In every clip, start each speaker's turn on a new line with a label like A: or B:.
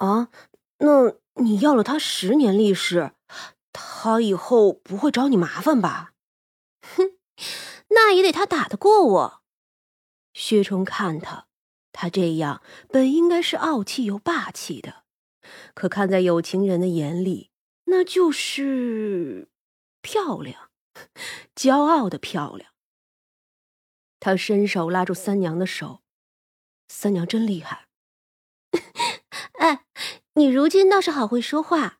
A: 啊，那你要了他十年利是，他以后不会找你麻烦吧？
B: 哼，那也得他打得过我。
A: 薛冲看他，他这样本应该是傲气又霸气的，可看在有情人的眼里，那就是漂亮，骄傲的漂亮。他伸手拉住三娘的手，三娘真厉害。
B: 哎，你如今倒是好会说话。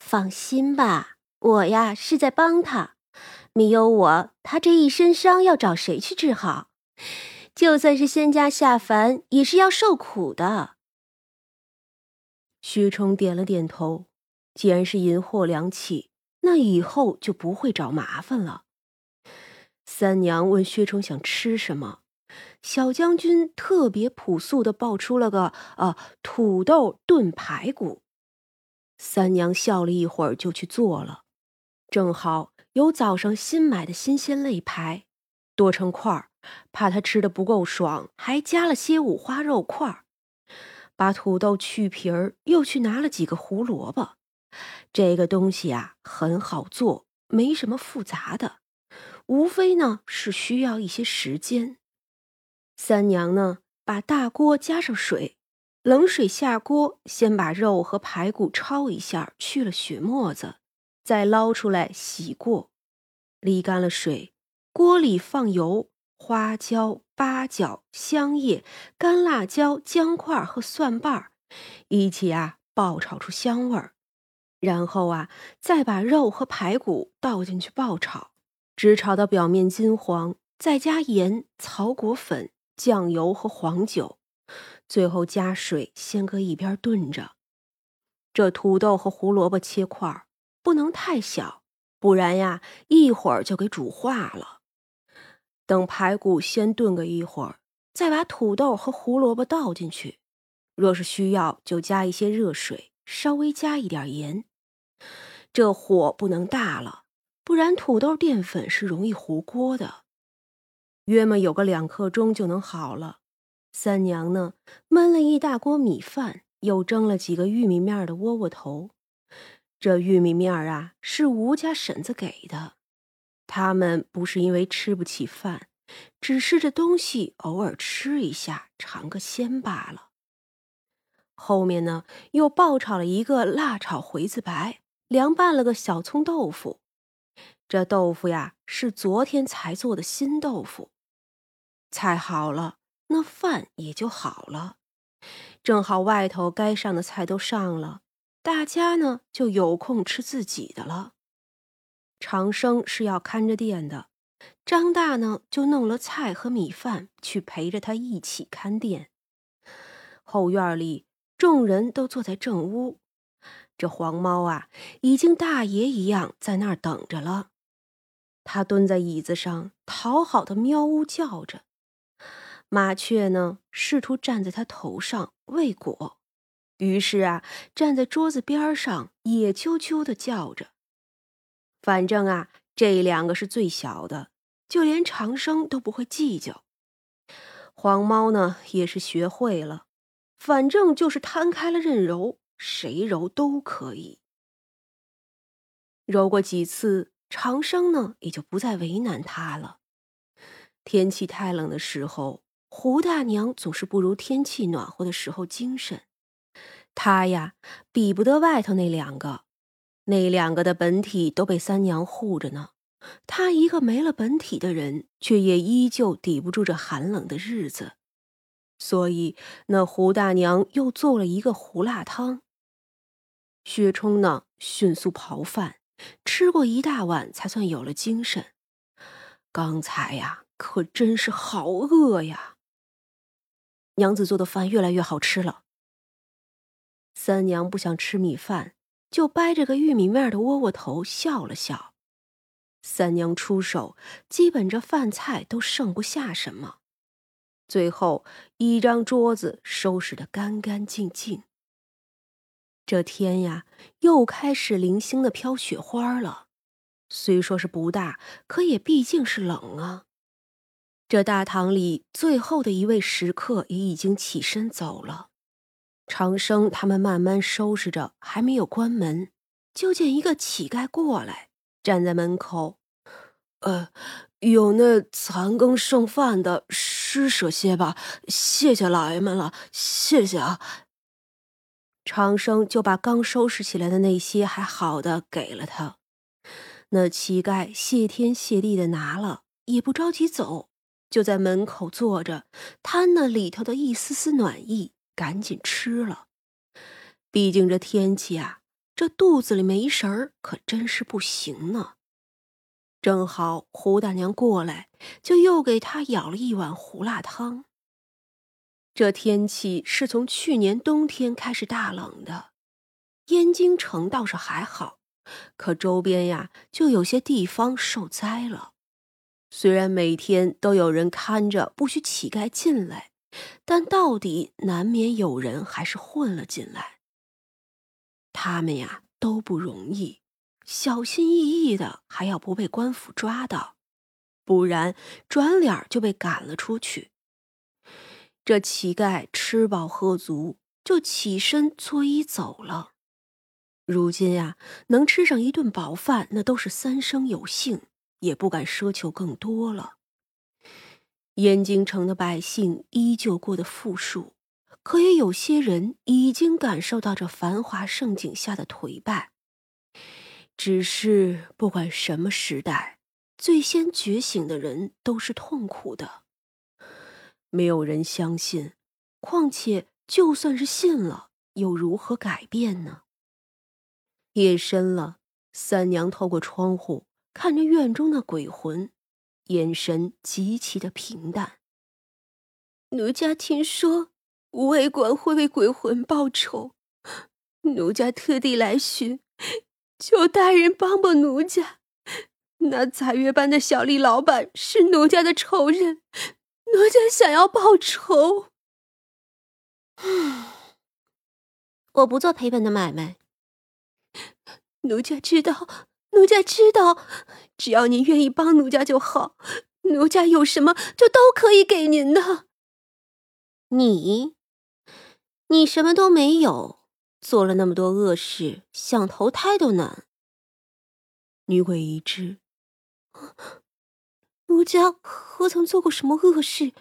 B: 放心吧，我呀是在帮他，没有我，他这一身伤要找谁去治好？就算是仙家下凡，也是要受苦的。
A: 薛冲点了点头，既然是银货两起，那以后就不会找麻烦了。三娘问薛冲想吃什么，小将军特别朴素的报出了个呃土豆炖排骨。三娘笑了一会儿，就去做了。正好有早上新买的新鲜肋排，剁成块儿。怕他吃的不够爽，还加了些五花肉块儿。把土豆去皮儿，又去拿了几个胡萝卜。这个东西啊，很好做，没什么复杂的，无非呢是需要一些时间。三娘呢，把大锅加上水，冷水下锅，先把肉和排骨焯一下，去了血沫子，再捞出来洗过，沥干了水，锅里放油。花椒、八角、香叶、干辣椒、姜块和蒜瓣儿一起啊爆炒出香味儿，然后啊再把肉和排骨倒进去爆炒，直炒到表面金黄，再加盐、草果粉、酱油和黄酒，最后加水，先搁一边炖着。这土豆和胡萝卜切块儿不能太小，不然呀一会儿就给煮化了。等排骨先炖个一会儿，再把土豆和胡萝卜倒进去。若是需要，就加一些热水，稍微加一点盐。这火不能大了，不然土豆淀粉是容易糊锅的。约么有个两刻钟就能好了。三娘呢，焖了一大锅米饭，又蒸了几个玉米面的窝窝头。这玉米面啊，是吴家婶子给的。他们不是因为吃不起饭，只是这东西偶尔吃一下，尝个鲜罢了。后面呢，又爆炒了一个辣炒回子白，凉拌了个小葱豆腐。这豆腐呀，是昨天才做的新豆腐。菜好了，那饭也就好了。正好外头该上的菜都上了，大家呢就有空吃自己的了。长生是要看着店的，张大呢就弄了菜和米饭去陪着他一起看店。后院里众人都坐在正屋，这黄猫啊已经大爷一样在那儿等着了。他蹲在椅子上，讨好的喵呜叫着。麻雀呢试图站在他头上喂果，于是啊站在桌子边上也啾啾的叫着。反正啊，这两个是最小的，就连长生都不会计较。黄猫呢，也是学会了，反正就是摊开了任揉，谁揉都可以。揉过几次，长生呢也就不再为难他了。天气太冷的时候，胡大娘总是不如天气暖和的时候精神。她呀，比不得外头那两个。那两个的本体都被三娘护着呢，他一个没了本体的人，却也依旧抵不住这寒冷的日子。所以那胡大娘又做了一个胡辣汤。薛冲呢，迅速刨饭，吃过一大碗才算有了精神。刚才呀，可真是好饿呀！娘子做的饭越来越好吃了。三娘不想吃米饭。就掰着个玉米面的窝窝头笑了笑。三娘出手，基本这饭菜都剩不下什么。最后一张桌子收拾得干干净净。这天呀，又开始零星的飘雪花了。虽说是不大，可也毕竟是冷啊。这大堂里最后的一位食客也已经起身走了。长生他们慢慢收拾着，还没有关门，就见一个乞丐过来，站在门口。呃，有那残羹剩饭的，施舍些吧，谢谢老爷们了，谢谢啊。长生就把刚收拾起来的那些还好的给了他。那乞丐谢天谢地的拿了，也不着急走，就在门口坐着，贪那里头的一丝丝暖意，赶紧吃了。毕竟这天气啊，这肚子里没食儿，可真是不行呢。正好胡大娘过来，就又给他舀了一碗胡辣汤。这天气是从去年冬天开始大冷的，燕京城倒是还好。可周边呀，就有些地方受灾了。虽然每天都有人看着，不许乞丐进来，但到底难免有人还是混了进来。他们呀都不容易，小心翼翼的，还要不被官府抓到，不然转脸就被赶了出去。这乞丐吃饱喝足，就起身作揖走了。如今呀，能吃上一顿饱饭，那都是三生有幸，也不敢奢求更多了。燕京城的百姓依旧过得富庶，可也有些人已经感受到这繁华盛景下的颓败。只是不管什么时代，最先觉醒的人都是痛苦的。没有人相信，况且就算是信了，又如何改变呢？夜深了，三娘透过窗户看着院中的鬼魂，眼神极其的平淡。
B: 奴家听说无为馆会为鬼魂报仇，奴家特地来寻，求大人帮帮奴家。那彩月班的小丽老板是奴家的仇人，奴家想要报仇。我不做赔本的买卖。奴家知道，奴家知道，只要您愿意帮奴家就好，奴家有什么就都可以给您的。你，你什么都没有，做了那么多恶事，想投胎都难。
A: 女鬼一知，
B: 奴家何曾做过什么恶事？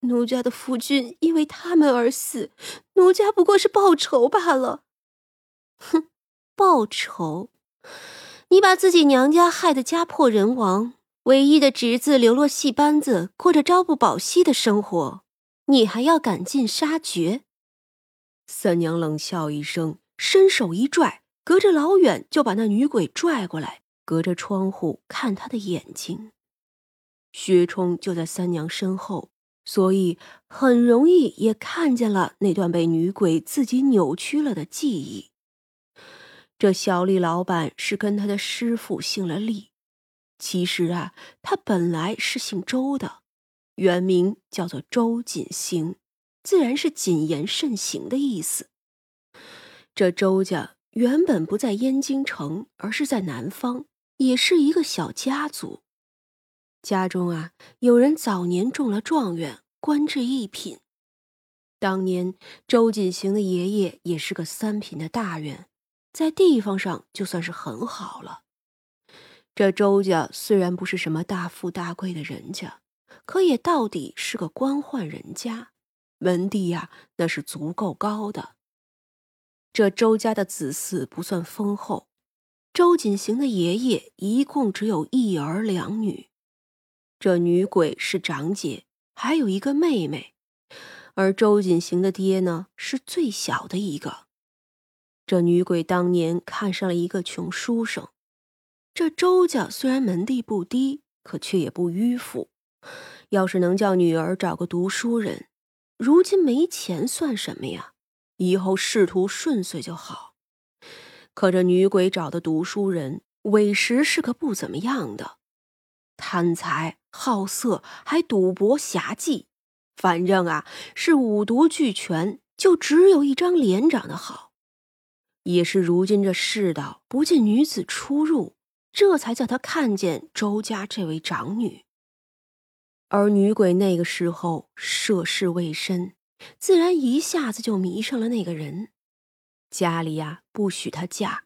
B: 奴家的夫君因为他们而死，奴家不过是报仇罢了。哼。报仇！你把自己娘家害得家破人亡，唯一的侄子流落戏班子，过着朝不保夕的生活，你还要赶尽杀绝？
A: 三娘冷笑一声，伸手一拽，隔着老远就把那女鬼拽过来，隔着窗户看她的眼睛。薛冲就在三娘身后，所以很容易也看见了那段被女鬼自己扭曲了的记忆。这小李老板是跟他的师傅姓了厉，其实啊，他本来是姓周的，原名叫做周锦行，自然是谨言慎行的意思。这周家原本不在燕京城，而是在南方，也是一个小家族。家中啊，有人早年中了状元，官至一品。当年周锦行的爷爷也是个三品的大员。在地方上就算是很好了。这周家虽然不是什么大富大贵的人家，可也到底是个官宦人家，门第呀那是足够高的。这周家的子嗣不算丰厚，周锦行的爷爷一共只有一儿两女，这女鬼是长姐，还有一个妹妹，而周锦行的爹呢是最小的一个。这女鬼当年看上了一个穷书生，这周家虽然门第不低，可却也不迂腐。要是能叫女儿找个读书人，如今没钱算什么呀？以后仕途顺遂就好。可这女鬼找的读书人，委实是个不怎么样的，贪财好色，还赌博侠妓，反正啊是五毒俱全，就只有一张脸长得好。也是如今这世道不见女子出入，这才叫他看见周家这位长女。而女鬼那个时候涉世未深，自然一下子就迷上了那个人。家里呀不许她嫁，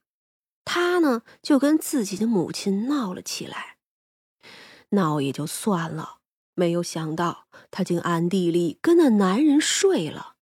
A: 她呢就跟自己的母亲闹了起来。闹也就算了，没有想到她竟暗地里跟那男人睡了。